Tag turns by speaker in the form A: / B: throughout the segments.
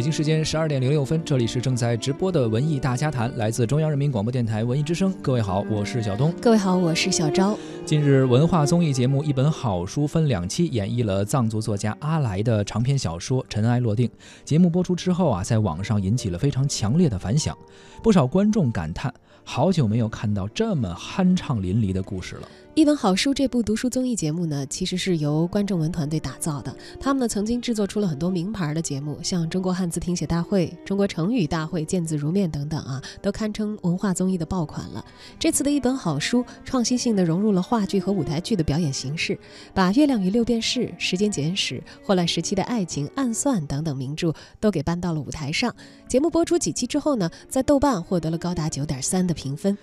A: 北京时间十二点零六分，这里是正在直播的文艺大家谈，来自中央人民广播电台文艺之声。各位好，我是小东。
B: 各位好，我是小昭。
A: 近日，文化综艺节目《一本好书》分两期演绎了藏族作家阿来的长篇小说《尘埃落定》。节目播出之后啊，在网上引起了非常强烈的反响，不少观众感叹：好久没有看到这么酣畅淋漓的故事了。
B: 一本好书这部读书综艺节目呢，其实是由观众文团队打造的。他们呢曾经制作出了很多名牌的节目，像中国汉字听写大会、中国成语大会、见字如面等等啊，都堪称文化综艺的爆款了。这次的一本好书，创新性的融入了话剧和舞台剧的表演形式，把《月亮与六便士》《时间简史》《霍乱时期的爱情》《暗算》等等名著都给搬到了舞台上。节目播出几期之后呢，在豆瓣获得了高达九点三的评分。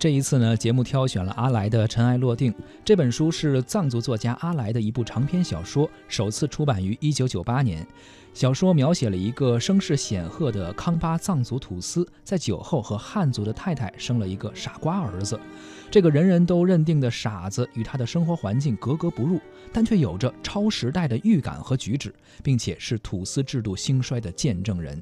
A: 这一次呢，节目挑选了阿来的《尘埃落定》这本书，是藏族作家阿来的一部长篇小说，首次出版于一九九八年。小说描写了一个声势显赫的康巴藏族土司，在酒后和汉族的太太生了一个傻瓜儿子。这个人人都认定的傻子，与他的生活环境格格不入，但却有着超时代的预感和举止，并且是土司制度兴衰的见证人。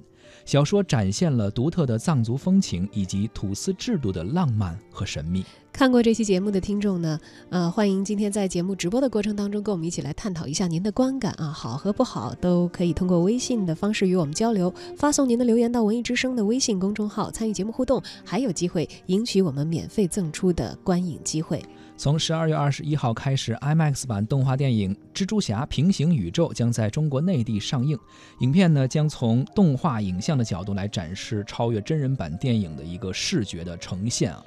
A: 小说展现了独特的藏族风情以及土司制度的浪漫和神秘。
B: 看过这期节目的听众呢，呃，欢迎今天在节目直播的过程当中，跟我们一起来探讨一下您的观感啊，好和不好都可以通过微信的方式与我们交流，发送您的留言到文艺之声的微信公众号，参与节目互动，还有机会赢取我们免费赠出的观影机会。
A: 从十二月二十一号开始，IMAX 版动画电影《蜘蛛侠：平行宇宙》将在中国内地上映。影片呢将从动画影像的角度来展示超越真人版电影的一个视觉的呈现啊。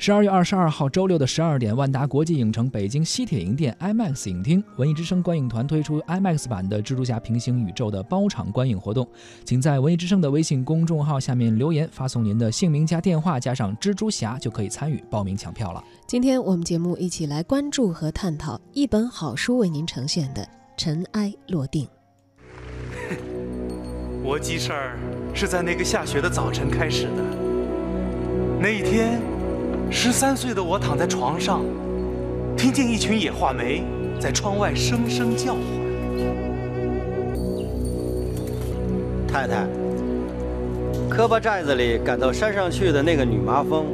A: 十二月二十二号周六的十二点，万达国际影城北京西铁营店 IMAX 影厅，文艺之声观影团推出 IMAX 版的《蜘蛛侠：平行宇宙》的包场观影活动，请在文艺之声的微信公众号下面留言，发送您的姓名加电话加上蜘蛛侠，就可以参与报名抢票了。
B: 今天我们节目一起来关注和探讨一本好书为您呈现的《尘埃落定》。
C: 我记事儿是在那个下雪的早晨开始的，那一天。十三岁的我躺在床上，听见一群野画眉在窗外声声叫唤。
D: 太太，磕巴寨子里赶到山上去的那个女麻风，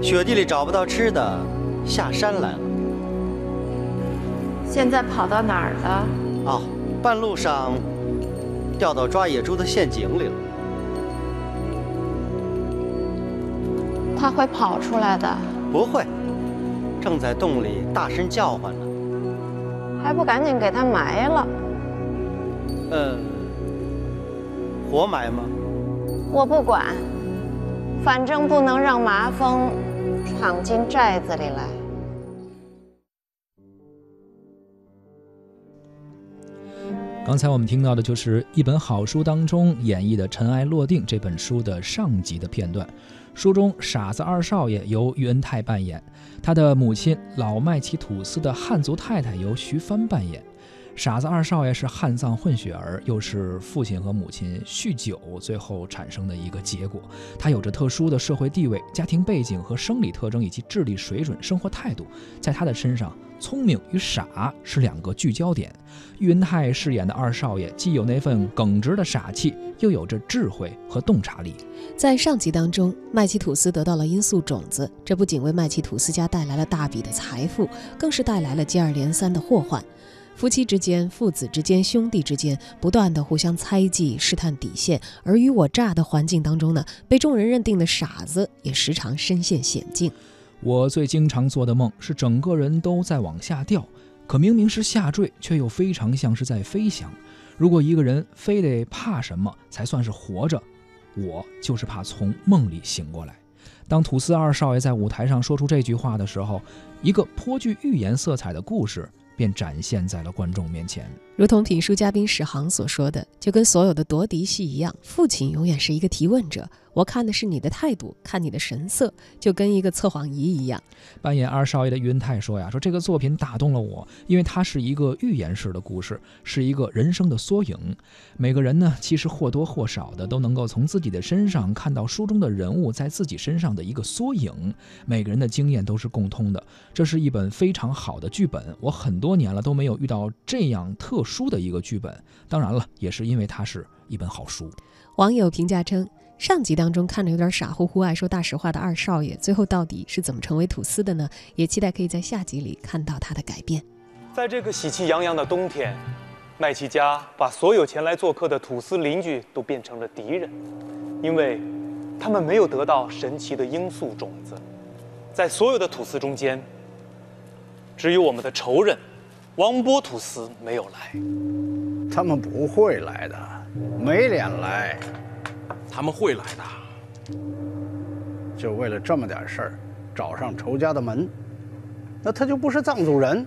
D: 雪地里找不到吃的，下山来了。
E: 现在跑到哪儿了？哦，
D: 半路上掉到抓野猪的陷阱里了。
E: 他会跑出来的，
D: 不会，正在洞里大声叫唤呢，
E: 还不赶紧给他埋了？
D: 呃，活埋吗？
E: 我不管，反正不能让麻风闯进寨子里来。
A: 刚才我们听到的就是一本好书当中演绎的《尘埃落定》这本书的上集的片段。书中傻子二少爷由喻恩泰扮演，他的母亲老麦其土司的汉族太太由徐帆扮演。傻子二少爷是汉藏混血儿，又是父亲和母亲酗酒最后产生的一个结果。他有着特殊的社会地位、家庭背景和生理特征，以及智力水准、生活态度，在他的身上，聪明与傻是两个聚焦点。喻恩泰饰演的二少爷，既有那份耿直的傻气，又有着智慧和洞察力。
B: 在上集当中，麦奇吐司得到了罂粟种子，这不仅为麦奇吐司家带来了大笔的财富，更是带来了接二连三的祸患。夫妻之间、父子之间、兄弟之间，不断的互相猜忌、试探底线，尔虞我诈的环境当中呢，被众人认定的傻子也时常身陷险境。
A: 我最经常做的梦是整个人都在往下掉，可明明是下坠，却又非常像是在飞翔。如果一个人非得怕什么才算是活着，我就是怕从梦里醒过来。当土司二少爷在舞台上说出这句话的时候，一个颇具寓言色彩的故事。便展现在了观众面前，
B: 如同评书嘉宾史航所说的，就跟所有的夺嫡戏一样，父亲永远是一个提问者。我看的是你的态度，看你的神色，就跟一个测谎仪一样。
A: 扮演二少爷的于文泰说呀：“说这个作品打动了我，因为它是一个寓言式的故事，是一个人生的缩影。每个人呢，其实或多或少的都能够从自己的身上看到书中的人物在自己身上的一个缩影。每个人的经验都是共通的。这是一本非常好的剧本，我很多年了都没有遇到这样特殊的一个剧本。当然了，也是因为它是一本好书。
B: 网友评价称，上集当中看着有点傻乎乎、爱说大实话的二少爷，最后到底是怎么成为吐司的呢？也期待可以在下集里看到他的改变。
C: 在这个喜气洋洋的冬天，麦琪家把所有前来做客的吐司邻居都变成了敌人，因为他们没有得到神奇的罂粟种子。在所有的吐司中间，只有我们的仇人王波土司没有来。
F: 他们不会来的，没脸来。
G: 他们会来的，
F: 就为了这么点事儿，找上仇家的门，那他就不是藏族人。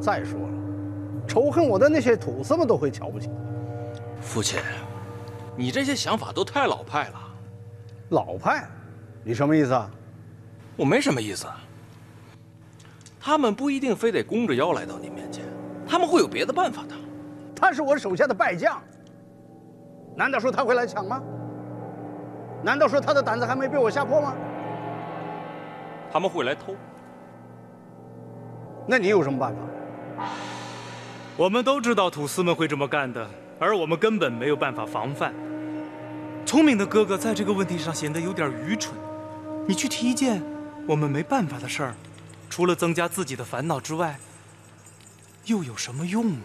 F: 再说了，仇恨我的那些土司们都会瞧不起。
G: 父亲，你这些想法都太老派了。
F: 老派？你什么意思啊？
G: 我没什么意思。他们不一定非得弓着腰来到你面前，他们会有别的办法的。
F: 他是我手下的败将，难道说他会来抢吗？难道说他的胆子还没被我吓破吗？
G: 他们会来偷。
F: 那你有什么办法？
C: 我们都知道土司们会这么干的，而我们根本没有办法防范。聪明的哥哥在这个问题上显得有点愚蠢。你去提一件我们没办法的事儿，除了增加自己的烦恼之外，又有什么用呢？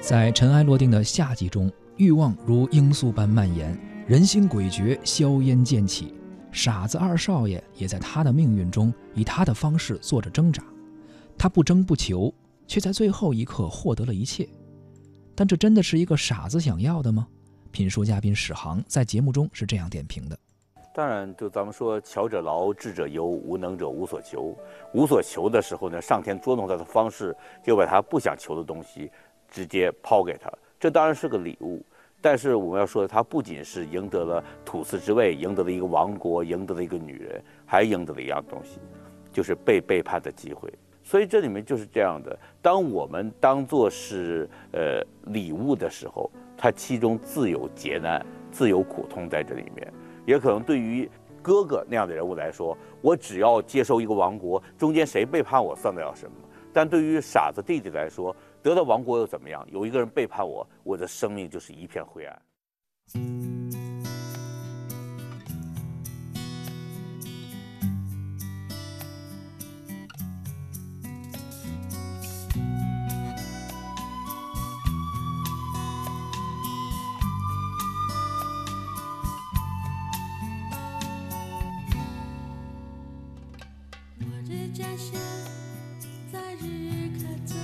A: 在尘埃落定的夏季中，欲望如罂粟般蔓延，人心诡谲，硝烟渐起。傻子二少爷也在他的命运中以他的方式做着挣扎。他不争不求，却在最后一刻获得了一切。但这真的是一个傻子想要的吗？品书嘉宾史航在节目中是这样点评的：
H: 当然，就咱们说，巧者劳，智者忧，无能者无所求。无所求的时候呢，上天捉弄他的方式，就把他不想求的东西直接抛给他。这当然是个礼物。但是我们要说，他不仅是赢得了土司之位，赢得了一个王国，赢得了一个女人，还赢得了一样东西，就是被背叛的机会。所以这里面就是这样的：当我们当做是呃礼物的时候，它其中自有劫难，自有苦痛在这里面。也可能对于哥哥那样的人物来说，我只要接受一个王国，中间谁背叛我算得了什么？但对于傻子弟弟来说，得到王国又怎么样？有一个人背叛我，我的生命就是一片灰暗。
I: 家乡在日喀则，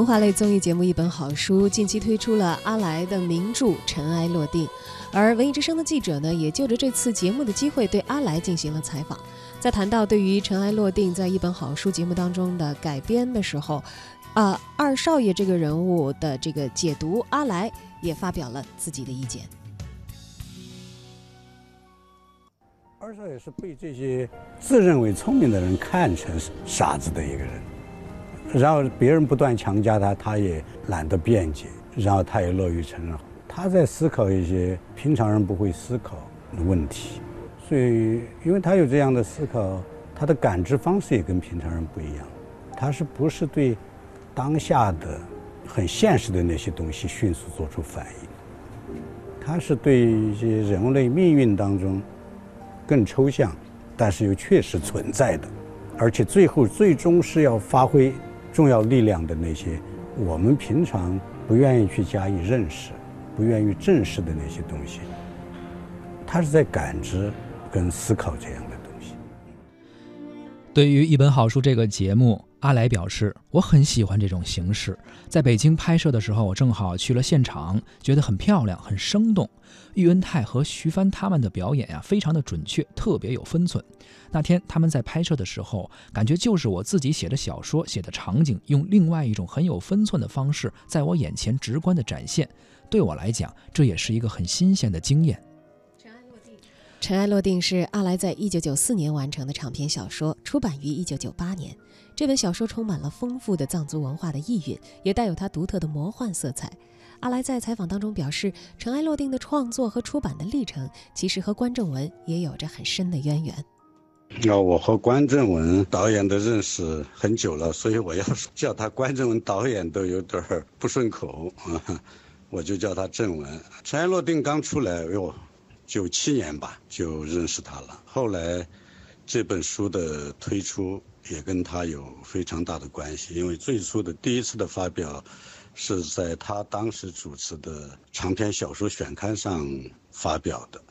B: 文化类综艺节目《一本好书》近期推出了阿来的名著《尘埃落定》，而文艺之声的记者呢，也就着这次节目的机会对阿来进行了采访。在谈到对于《尘埃落定》在《一本好书》节目当中的改编的时候，啊、二少爷这个人物的这个解读，阿来也发表了自己的意见。
J: 二少爷是被这些自认为聪明的人看成傻子的一个人，然后别人不断强加他，他也懒得辩解，然后他也乐于承认，他在思考一些平常人不会思考的问题，所以因为他有这样的思考，他的感知方式也跟平常人不一样，他是不是对当下的很现实的那些东西迅速做出反应？他是对一些人类命运当中。更抽象，但是又确实存在的，而且最后最终是要发挥重要力量的那些我们平常不愿意去加以认识、不愿意正视的那些东西，他是在感知跟思考这样的东西。
A: 对于《一本好书》这个节目，阿来表示：“我很喜欢这种形式。在北京拍摄的时候，我正好去了现场，觉得很漂亮，很生动。喻恩泰和徐帆他们的表演呀、非常的准确，特别有分寸。那天他们在拍摄的时候，感觉就是我自己写的小说、写的场景，用另外一种很有分寸的方式，在我眼前直观的展现。对我来讲，这也是一个很新鲜的经验。”
B: 《尘埃落定》尘埃落定是阿来在1994年完成的长篇小说，出版于1998年。这本小说充满了丰富的藏族文化的意蕴，也带有它独特的魔幻色彩。阿来在采访当中表示，《尘埃落定》的创作和出版的历程，其实和关正文也有着很深的渊源。
J: 那我和关正文导演的认识很久了，所以我要叫他关正文导演都有点不顺口啊，我就叫他正文。《尘埃落定》刚出来，哟，九七年吧就认识他了。后来这本书的推出也跟他有非常大的关系，因为最初的第一次的发表是在他当时主持的长篇小说选刊上发表的。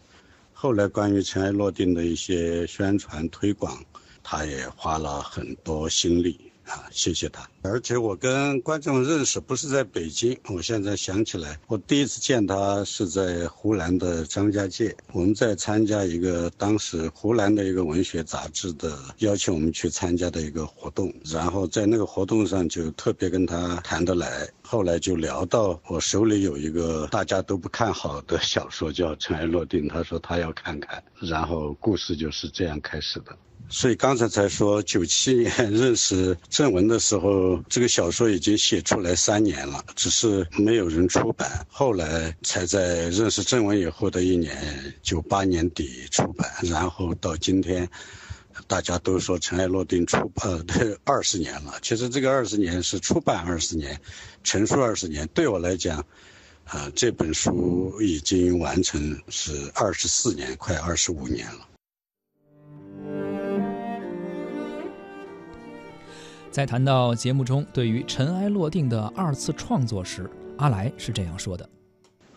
J: 后来关于尘埃落定的一些宣传推广，他也花了很多心力啊，谢谢他。而且我跟观众认识不是在北京，我现在想起来，我第一次见他是在湖南的张家界，我们在参加一个当时湖南的一个文学杂志的邀请我们去参加的一个活动，然后在那个活动上就特别跟他谈得来。后来就聊到我手里有一个大家都不看好的小说叫《尘埃落定》，他说他要看看，然后故事就是这样开始的。所以刚才才说，九七年 认识郑文的时候，这个小说已经写出来三年了，只是没有人出版。后来才在认识郑文以后的一年，九八年底出版，然后到今天。大家都说《尘埃落定》出呃，二十年了。其实这个二十年是出版二十年，成书二十年。对我来讲，啊、这本书已经完成是二十四年，快二十五年了。
A: 在谈到节目中对于《尘埃落定》的二次创作时，阿来是这样说的：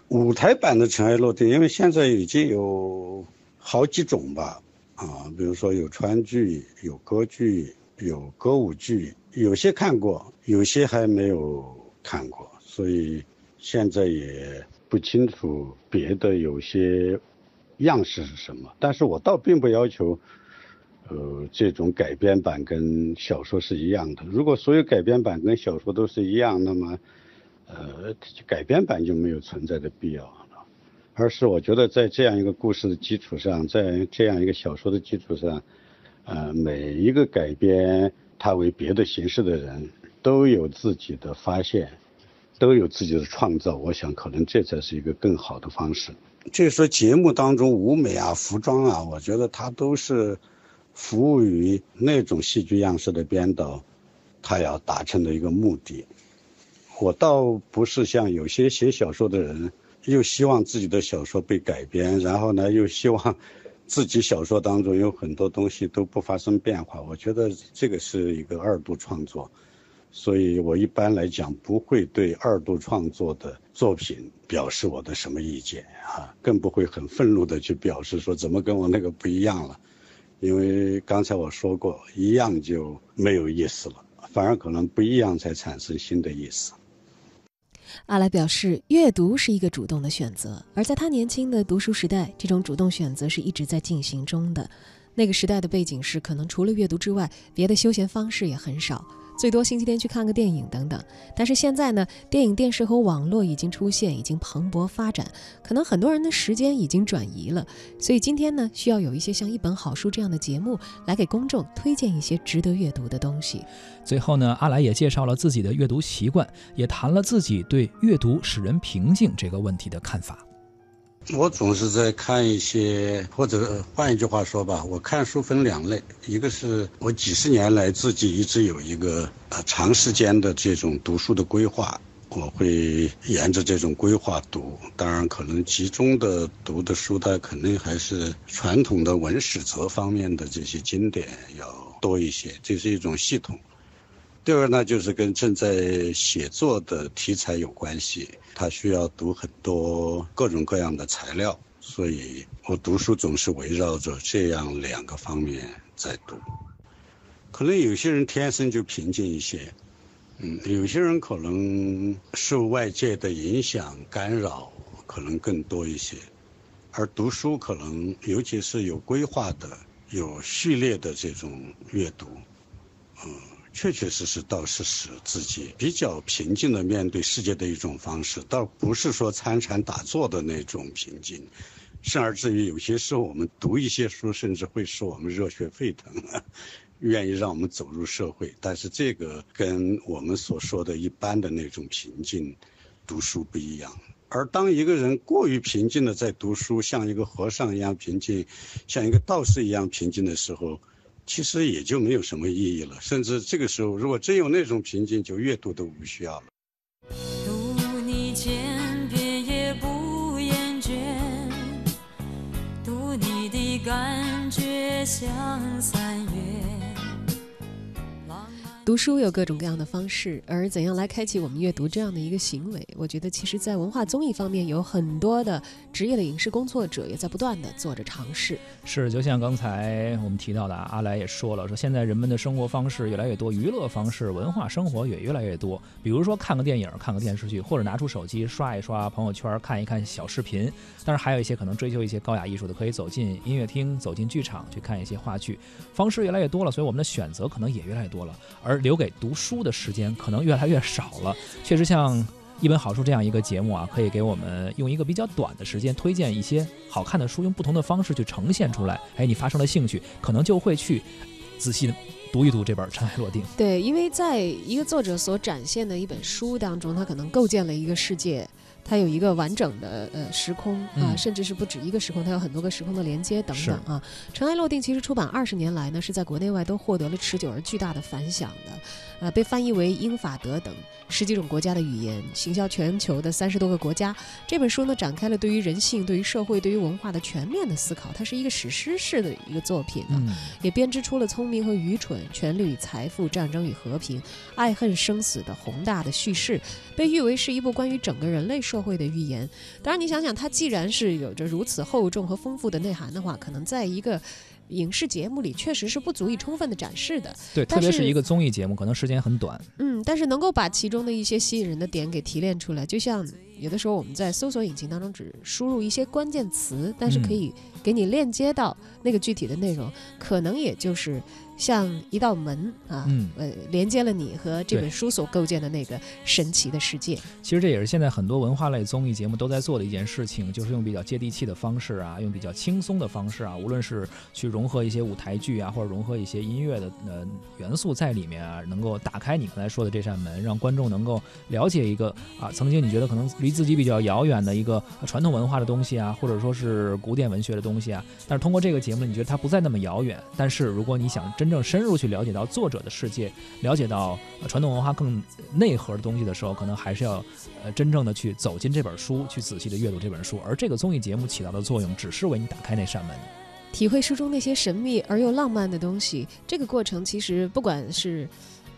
J: 舞台版的《尘埃落定》，因为现在已经有好几种吧，啊，比如说有川剧、有歌剧、有歌舞剧，有些看过，有些还没有看过，所以现在也不清楚别的有些样式是什么。但是我倒并不要求，呃，这种改编版跟小说是一样的。如果所有改编版跟小说都是一样，那么，呃，改编版就没有存在的必要了。而是我觉得在这样一个故事的基础上，在这样一个小说的基础上，呃，每一个改编它为别的形式的人，都有自己的发现，都有自己的创造。我想，可能这才是一个更好的方式。就是说，节目当中舞美啊、服装啊，我觉得它都是服务于那种戏剧样式的编导，他要达成的一个目的。我倒不是像有些写小说的人，又希望自己的小说被改编，然后呢，又希望自己小说当中有很多东西都不发生变化。我觉得这个是一个二度创作，所以我一般来讲不会对二度创作的作品表示我的什么意见啊，更不会很愤怒的去表示说怎么跟我那个不一样了，因为刚才我说过，一样就没有意思了，反而可能不一样才产生新的意思。
B: 阿来表示，阅读是一个主动的选择，而在他年轻的读书时代，这种主动选择是一直在进行中的。那个时代的背景是，可能除了阅读之外，别的休闲方式也很少，最多星期天去看个电影等等。但是现在呢，电影、电视和网络已经出现，已经蓬勃发展，可能很多人的时间已经转移了。所以今天呢，需要有一些像一本好书这样的节目，来给公众推荐一些值得阅读的东西。
A: 最后呢，阿来也介绍了自己的阅读习惯，也谈了自己对阅读使人平静这个问题的看法。
J: 我总是在看一些，或者换一句话说吧，我看书分两类，一个是我几十年来自己一直有一个呃长时间的这种读书的规划，我会沿着这种规划读。当然，可能集中的读的书，它肯定还是传统的文史哲方面的这些经典要多一些，这是一种系统。第二呢，就是跟正在写作的题材有关系，他需要读很多各种各样的材料，所以我读书总是围绕着这样两个方面在读。可能有些人天生就平静一些，嗯，有些人可能受外界的影响干扰可能更多一些，而读书可能尤其是有规划的、有序列的这种阅读，嗯。确确实实倒是使自己比较平静的面对世界的一种方式，倒不是说参禅打坐的那种平静，甚而至于有些时候我们读一些书，甚至会使我们热血沸腾，愿意让我们走入社会。但是这个跟我们所说的一般的那种平静读书不一样。而当一个人过于平静的在读书，像一个和尚一样平静，像一个道士一样平静的时候，其实也就没有什么意义了，甚至这个时候，如果真有那种平静，就阅读都不需要了。
I: 读你千遍也不厌倦，读你的感觉像三月。
B: 读书有各种各样的方式，而怎样来开启我们阅读这样的一个行为，我觉得其实在文化综艺方面有很多的职业的影视工作者也在不断的做着尝试。
A: 是，就像刚才我们提到的，阿来也说了，说现在人们的生活方式越来越多，娱乐方式、文化生活也越来越多。比如说看个电影、看个电视剧，或者拿出手机刷一刷朋友圈、看一看小视频。当然，还有一些可能追求一些高雅艺术的，可以走进音乐厅、走进剧场去看一些话剧。方式越来越多了，所以我们的选择可能也越来越多了，而而留给读书的时间可能越来越少了。确实，像一本好书这样一个节目啊，可以给我们用一个比较短的时间推荐一些好看的书，用不同的方式去呈现出来。哎，你发生了兴趣，可能就会去仔细读一读这本《尘埃落定》。
B: 对，因为在一个作者所展现的一本书当中，他可能构建了一个世界。它有一个完整的呃时空啊，
A: 嗯
B: 甚至是不止一个时空，它有很多个时空的连接等等啊。《尘埃落定》其实出版二十年来呢，是在国内外都获得了持久而巨大的反响的，呃，被翻译为英法德等十几种国家的语言，行销全球的三十多个国家。这本书呢，展开了对于人性、对于社会、对于文化的全面的思考，它是一个史诗式的一个作品啊。
A: 嗯，
B: 也编织出了聪明和愚蠢、权力与财富、战争与和平、爱恨生死的宏大的叙事，被誉为是一部关于整个人类社会的预言。当然，你想想，它既然是有着如此厚重和丰富的内涵的话，可能在一个影视节目里确实是不足以充分的展示的。
A: 对，特别是一个综艺节目，可能时间很短。
B: 嗯，但是能够把其中的一些吸引人的点给提炼出来，就像有的时候我们在搜索引擎当中只输入一些关键词，但是可以给你链接到那个具体的内容，可能也就是像一道门啊，
A: 嗯
B: 呃，连接了你和这本书所构建的那个神奇的世界。
A: 其实这也是现在很多文化类综艺节目都在做的一件事情，就是用比较接地气的方式啊，用比较轻松的方式啊，无论是去融合一些舞台剧啊，或者融合一些音乐的呃元素在里面啊，能够打开你刚才说的这扇门，让观众能够了解一个啊曾经你觉得可能离自己比较遥远的一个呃传统文化的东西啊，或者说是古典文学的东西啊，但是通过这个节目，你觉得它不再那么遥远。但是如果你想真正深入去了解到作者的世界，了解到、传统文化更内核的东西的时候，可能还是要呃真正的去走进这本书，去仔细的阅读这本书。而这个综艺节目起到的作用，只是为你打开那扇门。
B: 体会书中那些神秘而又浪漫的东西，这个过程其实不管是。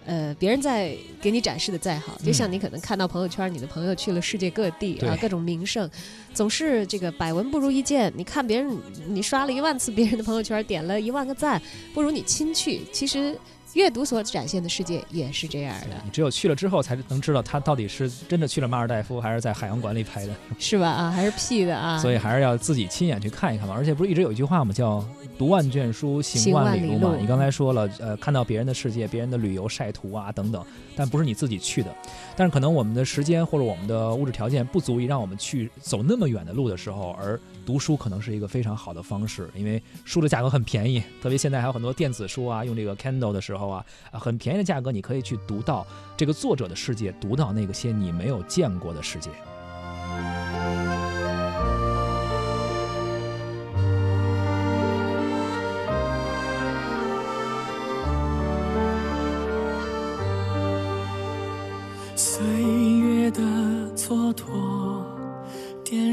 B: 呃，别人在给你展示的再好，就像你可能看到朋友圈，你的朋友去了世界各地啊，各种名胜，总是这个百闻不如一见。你看别人，你刷了一万次别人的朋友圈，点了一万个赞，不如你亲去。其实阅读所展现的世界也是这样的，
A: 你只有去了之后，才能知道他到底是真的去了马尔代夫，还是在海洋馆里拍的。
B: 是吧？啊，还是 P 的啊？
A: 所以还是要自己亲眼去看一看嘛。而且不是一直有一句话嘛，叫“读万卷书，行
B: 行万里
A: 路”嘛。
B: 路
A: 你刚才说了，呃，看到别人的世界、别人的旅游晒图啊等等，但不是你自己去的。但是可能我们的时间或者我们的物质条件不足以让我们去走那么远的路的时候，而读书可能是一个非常好的方式，因为书的价格很便宜，特别现在还有很多电子书啊，用这个 Kindle 的时候啊，啊很便宜的价格，你可以去读到这个作者的世界，读到那个些你没有见过的世界。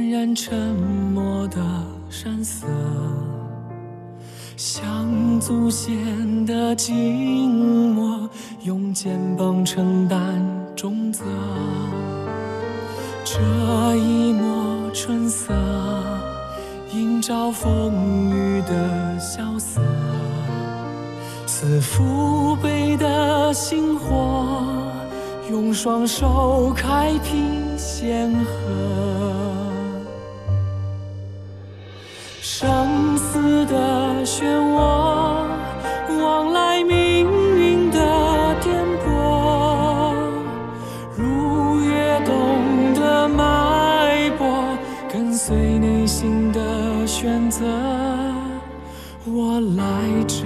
K: 点燃沉默的山色，像祖先的静默，用肩膀承担重责。这一抹春色，映照风雨的萧瑟，似父辈的星火。用双手开辟险河，生死的漩涡，往来命运的颠簸，如跃动的脉搏，跟随内心的选择，我来着。